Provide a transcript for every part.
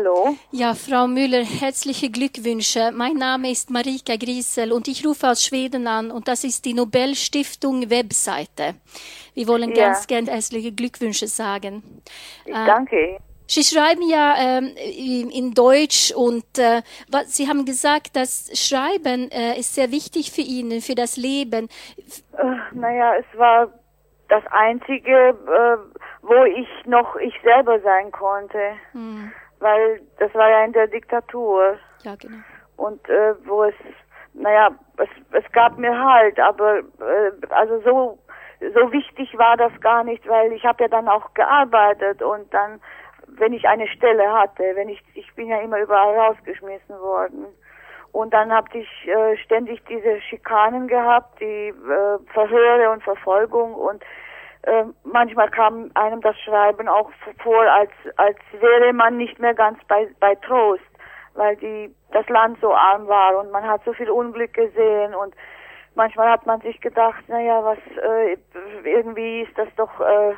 hallo. Ja, Frau Müller, herzliche Glückwünsche. Mein Name ist Marika Griesel und ich rufe aus Schweden an und das ist die Nobelstiftung Webseite. Wir wollen Ja. ganz gern herzliche Glückwünsche sagen. Ich danke. Sie schreiben ja ähm, in Deutsch und äh, was, Sie haben gesagt, dass Schreiben äh, ist sehr wichtig für Ihnen, für das Leben. Naja, es war das Einzige, äh, wo ich noch ich selber sein konnte. Hm, Weil das war ja in der Diktatur. ja, genau. Und äh, wo es, naja, es, es gab mir halt, aber äh, also so so wichtig war das gar nicht, weil ich habe ja dann auch gearbeitet und dann, wenn ich eine Stelle hatte, wenn ich, ich bin ja immer überall rausgeschmissen worden. Und dann habe ich äh, ständig diese Schikanen gehabt, die äh, Verhöre und Verfolgung und äh, manchmal kam einem das Schreiben auch vor, als als wäre man nicht mehr ganz bei bei Trost, weil die das Land so arm war und man hat so viel Unglück gesehen und manchmal hat man sich gedacht, naja, was äh, irgendwie ist das doch äh,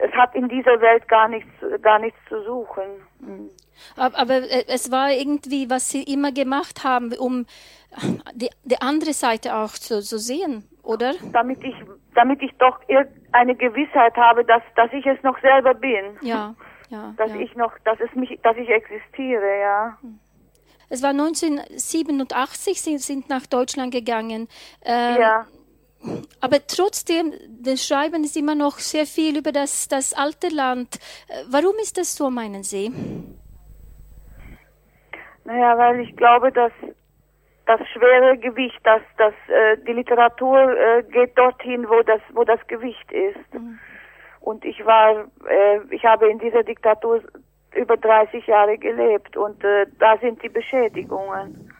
es hat in dieser Welt gar nichts gar nichts zu suchen. Mhm. Aber, äh, es war irgendwie, was Sie immer gemacht haben, um die, die andere Seite auch zu, zu sehen, oder? Damit ich damit ich doch eine Gewissheit habe, dass dass ich es noch selber bin. Ja, ja. Dass ja. ich noch, dass es mich, dass ich existiere, ja. Es war 1987, Sie sind nach Deutschland gegangen. Ähm, Ja. Aber trotzdem, das Schreiben ist immer noch sehr viel über das, das alte Land. Äh, Warum ist das so, meinen Sie? Naja, weil ich glaube, dass das schwere Gewicht, dass dass äh, die Literatur äh, geht dorthin, wo das wo das Gewicht ist. Und ich war, äh, ich habe in dieser Diktatur über 30 Jahre gelebt und äh, da sind die Beschädigungen.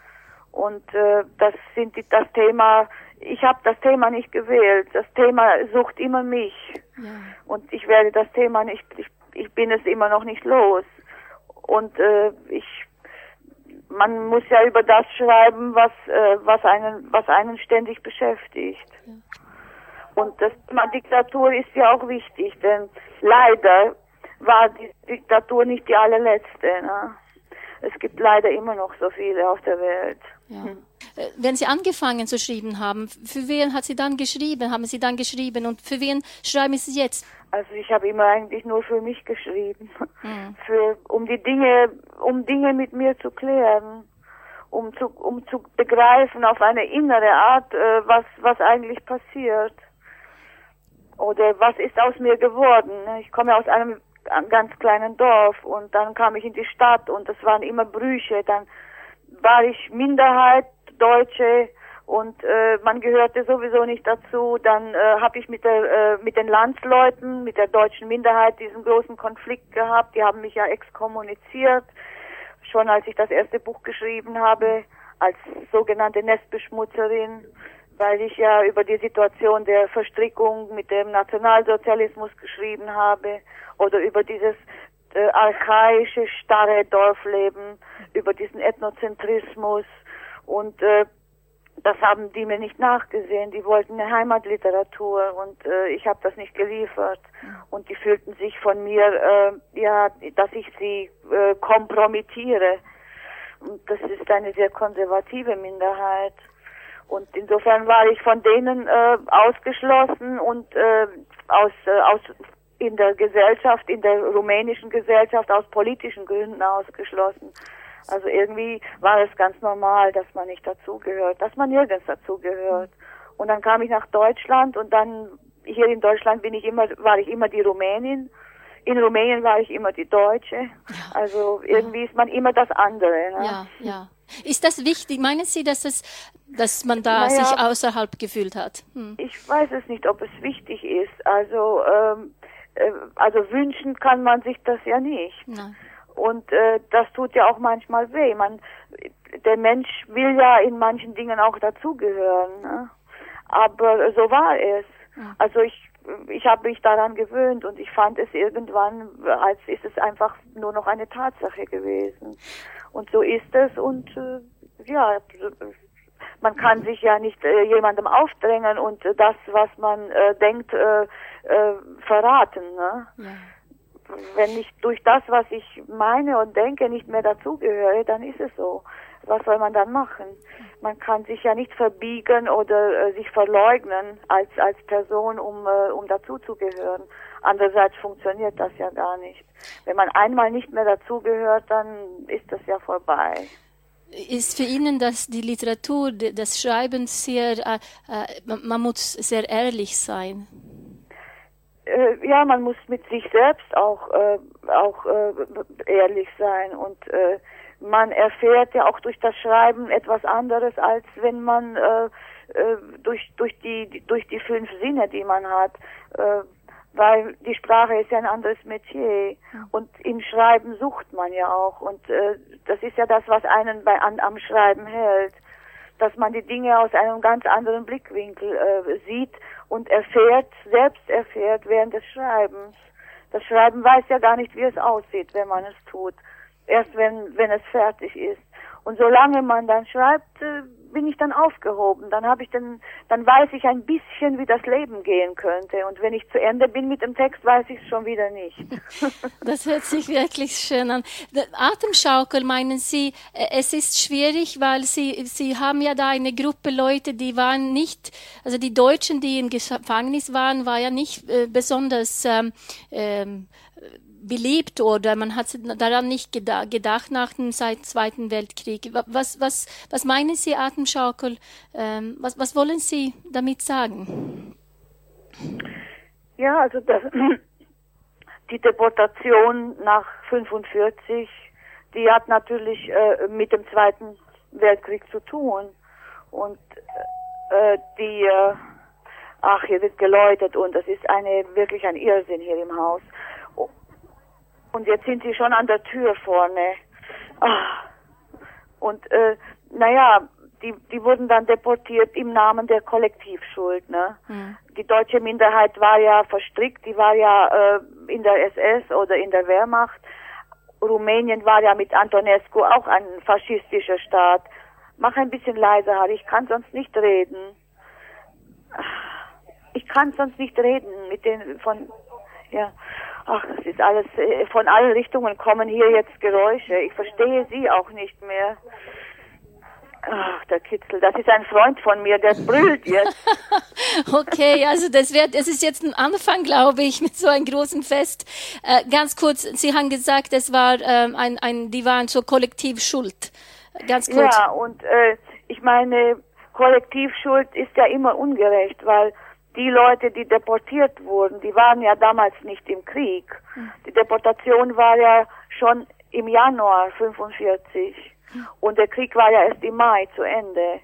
Und äh, das sind die, das Thema. Ich habe das Thema nicht gewählt. Das Thema sucht immer mich. Ja. Und ich werde das Thema nicht, ich, ich bin es immer noch nicht los. Und äh, ich, man muss ja über das schreiben, was, äh, was einen, was einen ständig beschäftigt. Und das Thema Diktatur ist ja auch wichtig, denn leider war die Diktatur nicht die allerletzte. Ne? Es gibt leider immer noch so viele auf der Welt. Ja. Äh, Wenn Sie angefangen zu schreiben haben, für wen hat Sie dann geschrieben? Haben Sie dann geschrieben und für wen schreiben Sie jetzt? Also ich habe immer eigentlich nur für mich geschrieben, Mhm. für um die Dinge, um Dinge mit mir zu klären, um zu um zu begreifen auf eine innere Art, äh, was was eigentlich passiert oder was ist aus mir geworden. Ich komme aus einem ganz kleinen Dorf und dann kam ich in die Stadt und es waren immer Brüche. Dann war ich Minderheit, Deutsche und äh, man gehörte sowieso nicht dazu. Dann äh, habe ich mit der äh, mit den Landsleuten, mit der deutschen Minderheit diesen großen Konflikt gehabt. Die haben mich ja exkommuniziert, schon als ich das erste Buch geschrieben habe, als sogenannte Nestbeschmutzerin, weil ich ja über die Situation der Verstrickung mit dem Nationalsozialismus geschrieben habe oder über dieses äh, archaische, starre Dorfleben, über diesen Ethnozentrismus und äh, das haben die mir nicht nachgesehen. Die wollten eine Heimatliteratur und äh, ich habe das nicht geliefert. Und die fühlten sich von mir, äh, ja, dass ich sie äh, kompromittiere. Und das ist eine sehr konservative Minderheit. Und insofern war ich von denen äh, ausgeschlossen und äh, aus, äh, aus in der Gesellschaft, in der rumänischen Gesellschaft aus politischen Gründen ausgeschlossen. Also irgendwie war es ganz normal, dass man nicht dazugehört, dass man nirgends dazugehört. Und dann kam ich nach Deutschland und dann hier in Deutschland bin ich immer, war ich immer die Rumänin. In Rumänien war ich immer die Deutsche. Also irgendwie ist man immer das andere. Ne? Ja, ja. Ist das wichtig? Meinen Sie, dass es, dass man da Naja. sich außerhalb gefühlt hat? Hm. Ich weiß es nicht, ob es wichtig ist. Also, ähm, äh, also wünschen kann man sich das ja nicht. Nein. Und äh, das tut ja auch manchmal weh. Man, der Mensch will ja in manchen Dingen auch dazugehören. Ne? Aber so war es. Also ich, ich habe mich daran gewöhnt und ich fand es irgendwann, als ist es einfach nur noch eine Tatsache gewesen. Und so ist es und äh, ja, man kann sich ja nicht äh, jemandem aufdrängen und äh, das, was man äh, denkt, äh, äh, verraten. Ne? Ja. Wenn ich durch das, was ich meine und denke, nicht mehr dazugehöre, dann ist es so. Was soll man dann machen? Man kann sich ja nicht verbiegen oder äh, sich verleugnen als als Person, um äh, um dazuzugehören. Andererseits funktioniert das ja gar nicht. Wenn man einmal nicht mehr dazugehört, dann ist das ja vorbei. Ist für Ihnen das die Literatur, das Schreiben sehr, äh, äh man muss sehr ehrlich sein? Äh, ja, man muss mit sich selbst auch äh, auch äh, ehrlich sein und äh, man erfährt ja auch durch das Schreiben etwas anderes als wenn man äh, äh, durch durch die durch die fünf Sinne, die man hat, äh, weil die Sprache ist ja ein anderes Metier. Und im Schreiben sucht man ja auch und äh, das ist ja das, was einen bei an, am Schreiben hält, dass man die Dinge aus einem ganz anderen Blickwinkel äh, sieht und erfährt, selbst erfährt während des Schreibens. Das Schreiben weiß ja gar nicht, wie es aussieht, wenn man es tut. Erst wenn, wenn es fertig ist. Und solange man dann schreibt, äh, bin ich dann aufgehoben. Dann habe ich dann, dann weiß ich ein bisschen, wie das Leben gehen könnte. Und wenn ich zu Ende bin mit dem Text, weiß ich es schon wieder nicht. das hört sich wirklich schön an. Atemschaukel, meinen Sie, äh, es ist schwierig, weil Sie, Sie haben ja da eine Gruppe Leute, die waren nicht, also die Deutschen, die im Gefängnis waren, war ja nicht äh, besonders ähm, ähm, beliebt oder man hat daran nicht gedacht nach dem Zweiten Weltkrieg. Was, was, was meinen Sie, Atemschaukel? Ähm, was, was wollen Sie damit sagen? Ja, also das, die Deportation nach 45, die hat natürlich äh, mit dem Zweiten Weltkrieg zu tun. Und äh, die, äh, ach, hier wird geläutet und das ist eine wirklich ein Irrsinn hier im Haus. Und jetzt sind sie schon an der Tür vorne. Ach. Und äh, naja, die, die wurden dann deportiert im Namen der Kollektivschuld. Ne? Mhm. Die deutsche Minderheit war ja verstrickt, die war ja äh, in der SS oder in der Wehrmacht. Rumänien war ja mit Antonescu auch ein faschistischer Staat. Mach ein bisschen leiser, Harry, ich kann sonst nicht reden. Ich kann sonst nicht reden mit den von ja. Ach, das ist alles, äh, von allen Richtungen kommen hier jetzt Geräusche. Ich verstehe Sie auch nicht mehr. Ach, der Kitzel, das ist ein Freund von mir, der brüllt jetzt. okay, also das wird, es ist jetzt ein Anfang, glaube ich, mit so einem großen Fest. Äh, ganz kurz, Sie haben gesagt, es war ähm, ein, ein, die waren zur Kollektivschuld. Ganz kurz. Ja, und äh, ich meine, Kollektivschuld ist ja immer ungerecht, weil die Leute, die deportiert wurden, die waren ja damals nicht im Krieg. Hm. Die Deportation war ja schon im Januar 45 hm. und der Krieg war ja erst im Mai zu Ende.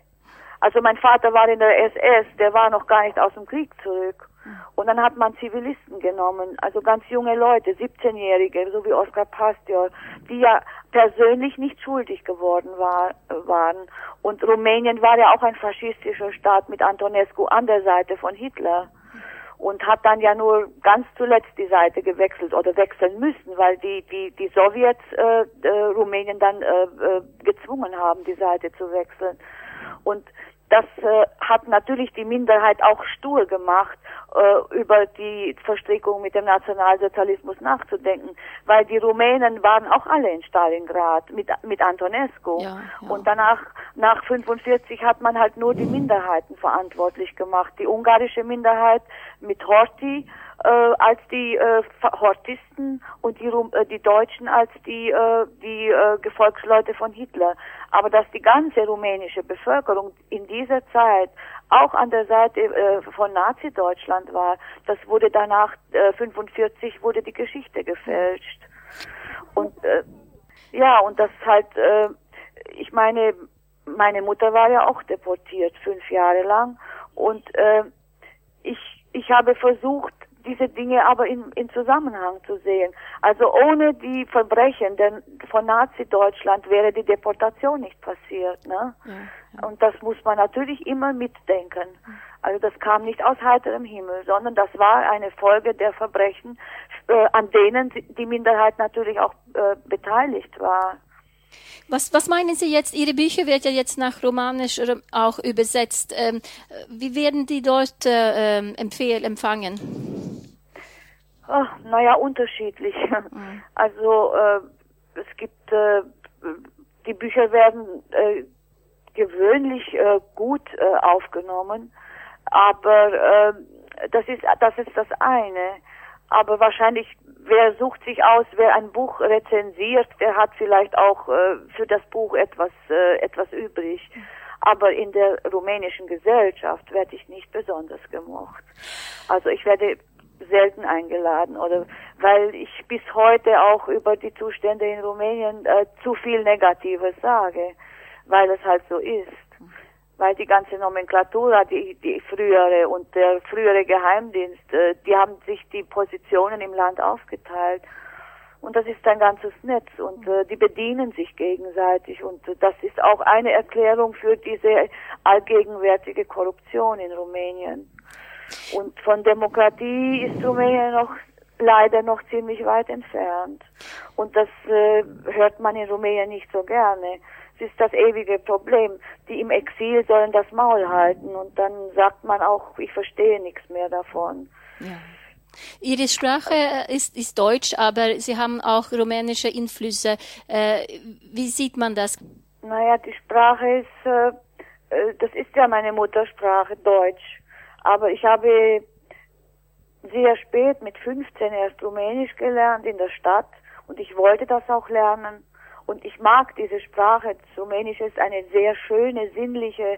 Also mein Vater war in der SS, der war noch gar nicht aus dem Krieg zurück. Und dann hat man Zivilisten genommen, also ganz junge Leute, 17-Jährige, so wie Oskar Pastior, die ja persönlich nicht schuldig geworden war, waren. Und Rumänien war ja auch ein faschistischer Staat mit Antonescu an der Seite von Hitler und hat dann ja nur ganz zuletzt die Seite gewechselt oder wechseln müssen, weil die die die Sowjets äh, äh, Rumänien dann äh, äh, gezwungen haben, die Seite zu wechseln. Und das äh, hat natürlich die Minderheit auch stur gemacht, äh, über die Verstrickung mit dem Nationalsozialismus nachzudenken, weil die Rumänen waren auch alle in Stalingrad mit, mit Antonescu. Ja, ja. Und danach, nach 45 hat man halt nur die Minderheiten verantwortlich gemacht. Die ungarische Minderheit mit Horthy, äh, als die äh, Hortisten und die, äh, die Deutschen als die, äh, die äh, Gefolgsleute von Hitler. Aber dass die ganze rumänische Bevölkerung in dieser Zeit auch an der Seite äh, von Nazi-Deutschland war, das wurde danach äh, 45 wurde die Geschichte gefälscht. Und äh, ja, und das halt, äh, ich meine, meine Mutter war ja auch deportiert, fünf Jahre lang. Und äh, ich, ich habe versucht, diese Dinge aber in, in Zusammenhang zu sehen. Also ohne die Verbrechen denn von Nazi-Deutschland wäre die Deportation nicht passiert. Ne? Ja, ja. Und das muss man natürlich immer mitdenken. Also das kam nicht aus heiterem Himmel, sondern das war eine Folge der Verbrechen, äh, an denen die Minderheit natürlich auch äh, beteiligt war. Was, was meinen Sie jetzt? Ihre Bücher werden ja jetzt nach Romanisch auch übersetzt. Ähm, wie werden die dort äh, ähm, empfehlen, empfangen? Ach, naja, unterschiedlich. Mhm. Also äh, es gibt äh, die Bücher werden äh, gewöhnlich äh, gut äh, aufgenommen, aber äh, das ist das ist das eine. Aber wahrscheinlich, wer sucht sich aus, wer ein Buch rezensiert, der hat vielleicht auch äh, für das Buch etwas äh, etwas übrig. Aber in der rumänischen Gesellschaft werde ich nicht besonders gemocht. Also ich werde selten eingeladen oder weil ich bis heute auch über die Zustände in Rumänien äh, zu viel Negatives sage, weil es halt so ist. Weil die ganze Nomenklatura, die, die frühere und der frühere Geheimdienst, äh, die haben sich die Positionen im Land aufgeteilt. Und das ist ein ganzes Netz und äh, die bedienen sich gegenseitig und das ist auch eine Erklärung für diese allgegenwärtige Korruption in Rumänien. Und von Demokratie ist Rumänien noch leider noch ziemlich weit entfernt. Und das äh, hört man in Rumänien nicht so gerne. Es ist das ewige Problem. Die im Exil sollen das Maul halten und dann sagt man auch, ich verstehe nichts mehr davon. Ja. Ihre Sprache ist, ist Deutsch, aber Sie haben auch rumänische Einflüsse. Äh, wie sieht man das? Naja, die Sprache ist, äh, äh das ist ja meine Muttersprache, Deutsch. Aber ich habe sehr spät mit 15 erst Rumänisch gelernt in der Stadt und ich wollte das auch lernen. Und ich mag diese Sprache. Rumänisch ist eine sehr schöne, sinnliche,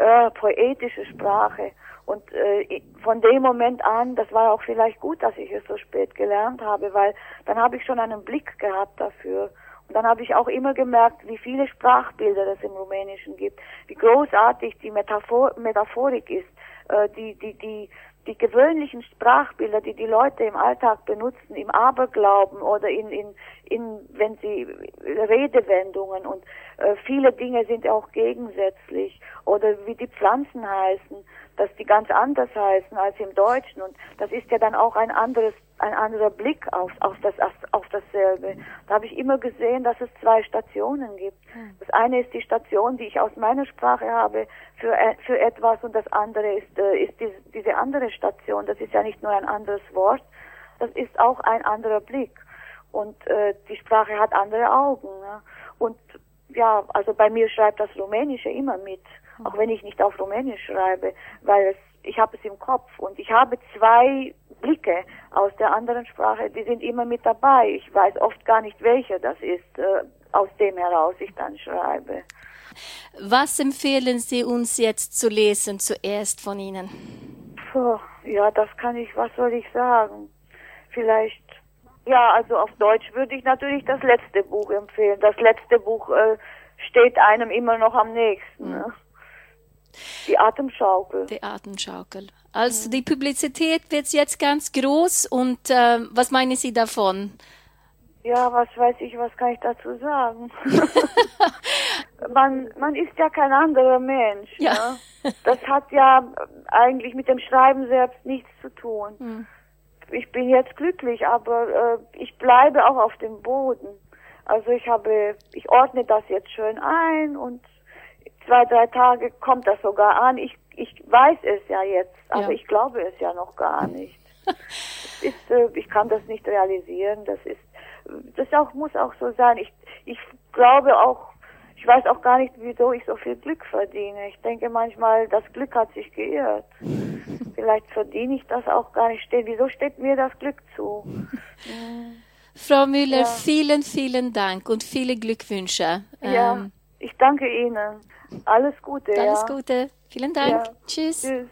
äh, poetische Sprache. Und äh, von dem Moment an, das war auch vielleicht gut, dass ich es so spät gelernt habe, weil dann habe ich schon einen Blick gehabt dafür. Und dann habe ich auch immer gemerkt, wie viele Sprachbilder es im Rumänischen gibt, wie großartig die Metaphor Metaphorik ist, äh, die, die, die, die gewöhnlichen Sprachbilder, die die Leute im Alltag benutzen, im Aberglauben oder in, in, in wenn sie Redewendungen und äh, viele Dinge sind auch gegensätzlich oder wie die Pflanzen heißen, dass die ganz anders heißen als im Deutschen und das ist ja dann auch ein anderes ein anderer Blick auf, auf, das, auf dasselbe. Da habe ich immer gesehen, dass es zwei Stationen gibt. Hm. Das eine ist die Station, die ich aus meiner Sprache habe für, äh, für etwas und das andere ist, äh, ist diese, diese andere Station. Das ist ja nicht nur ein anderes Wort, das ist auch ein anderer Blick. Und äh, die Sprache hat andere Augen. Ne? Und ja, also bei mir schreibt das Rumänische immer mit, hm. auch wenn ich nicht auf Rumänisch schreibe, weil es ich habe es im Kopf und ich habe zwei Blicke aus der anderen Sprache, die sind immer mit dabei. Ich weiß oft gar nicht, welcher das ist, äh, aus dem heraus ich dann schreibe. Was empfehlen Sie uns jetzt zu lesen zuerst von Ihnen? Puh, ja, das kann ich, was soll ich sagen? Vielleicht, ja, also auf Deutsch würde ich natürlich das letzte Buch empfehlen. Das letzte Buch äh, steht einem immer noch am nächsten. Mhm. Ne? Die Atemschaukel. Die Atemschaukel. Also die Publizität wird jetzt ganz groß und äh, was meinen Sie davon? Ja, was weiß ich, was kann ich dazu sagen? man, man ist ja kein anderer Mensch. Ja. Ne? Das hat ja eigentlich mit dem Schreiben selbst nichts zu tun. Mhm. Ich bin jetzt glücklich, aber äh, ich bleibe auch auf dem Boden. Also ich habe, ich ordne das jetzt schön ein und zwei, drei Tage kommt das sogar an. Ich, ich weiß es ja jetzt, aber ja. ich glaube es ja noch gar nicht. ist, äh, ich kann das nicht realisieren. Das ist, das auch, muss auch so sein. Ich, ich glaube auch, ich weiß auch gar nicht, wieso ich so viel Glück verdiene. Ich denke manchmal, das Glück hat sich geirrt. Vielleicht verdiene ich das auch gar nicht. Wieso steht mir das Glück zu? Frau Müller, ja. vielen, vielen Dank und viele Glückwünsche. Ja, ähm, ich danke Ihnen. Alles Gute. Alles ja. Gute. Vielen Dank. Ja. Tschüss. Tschüss.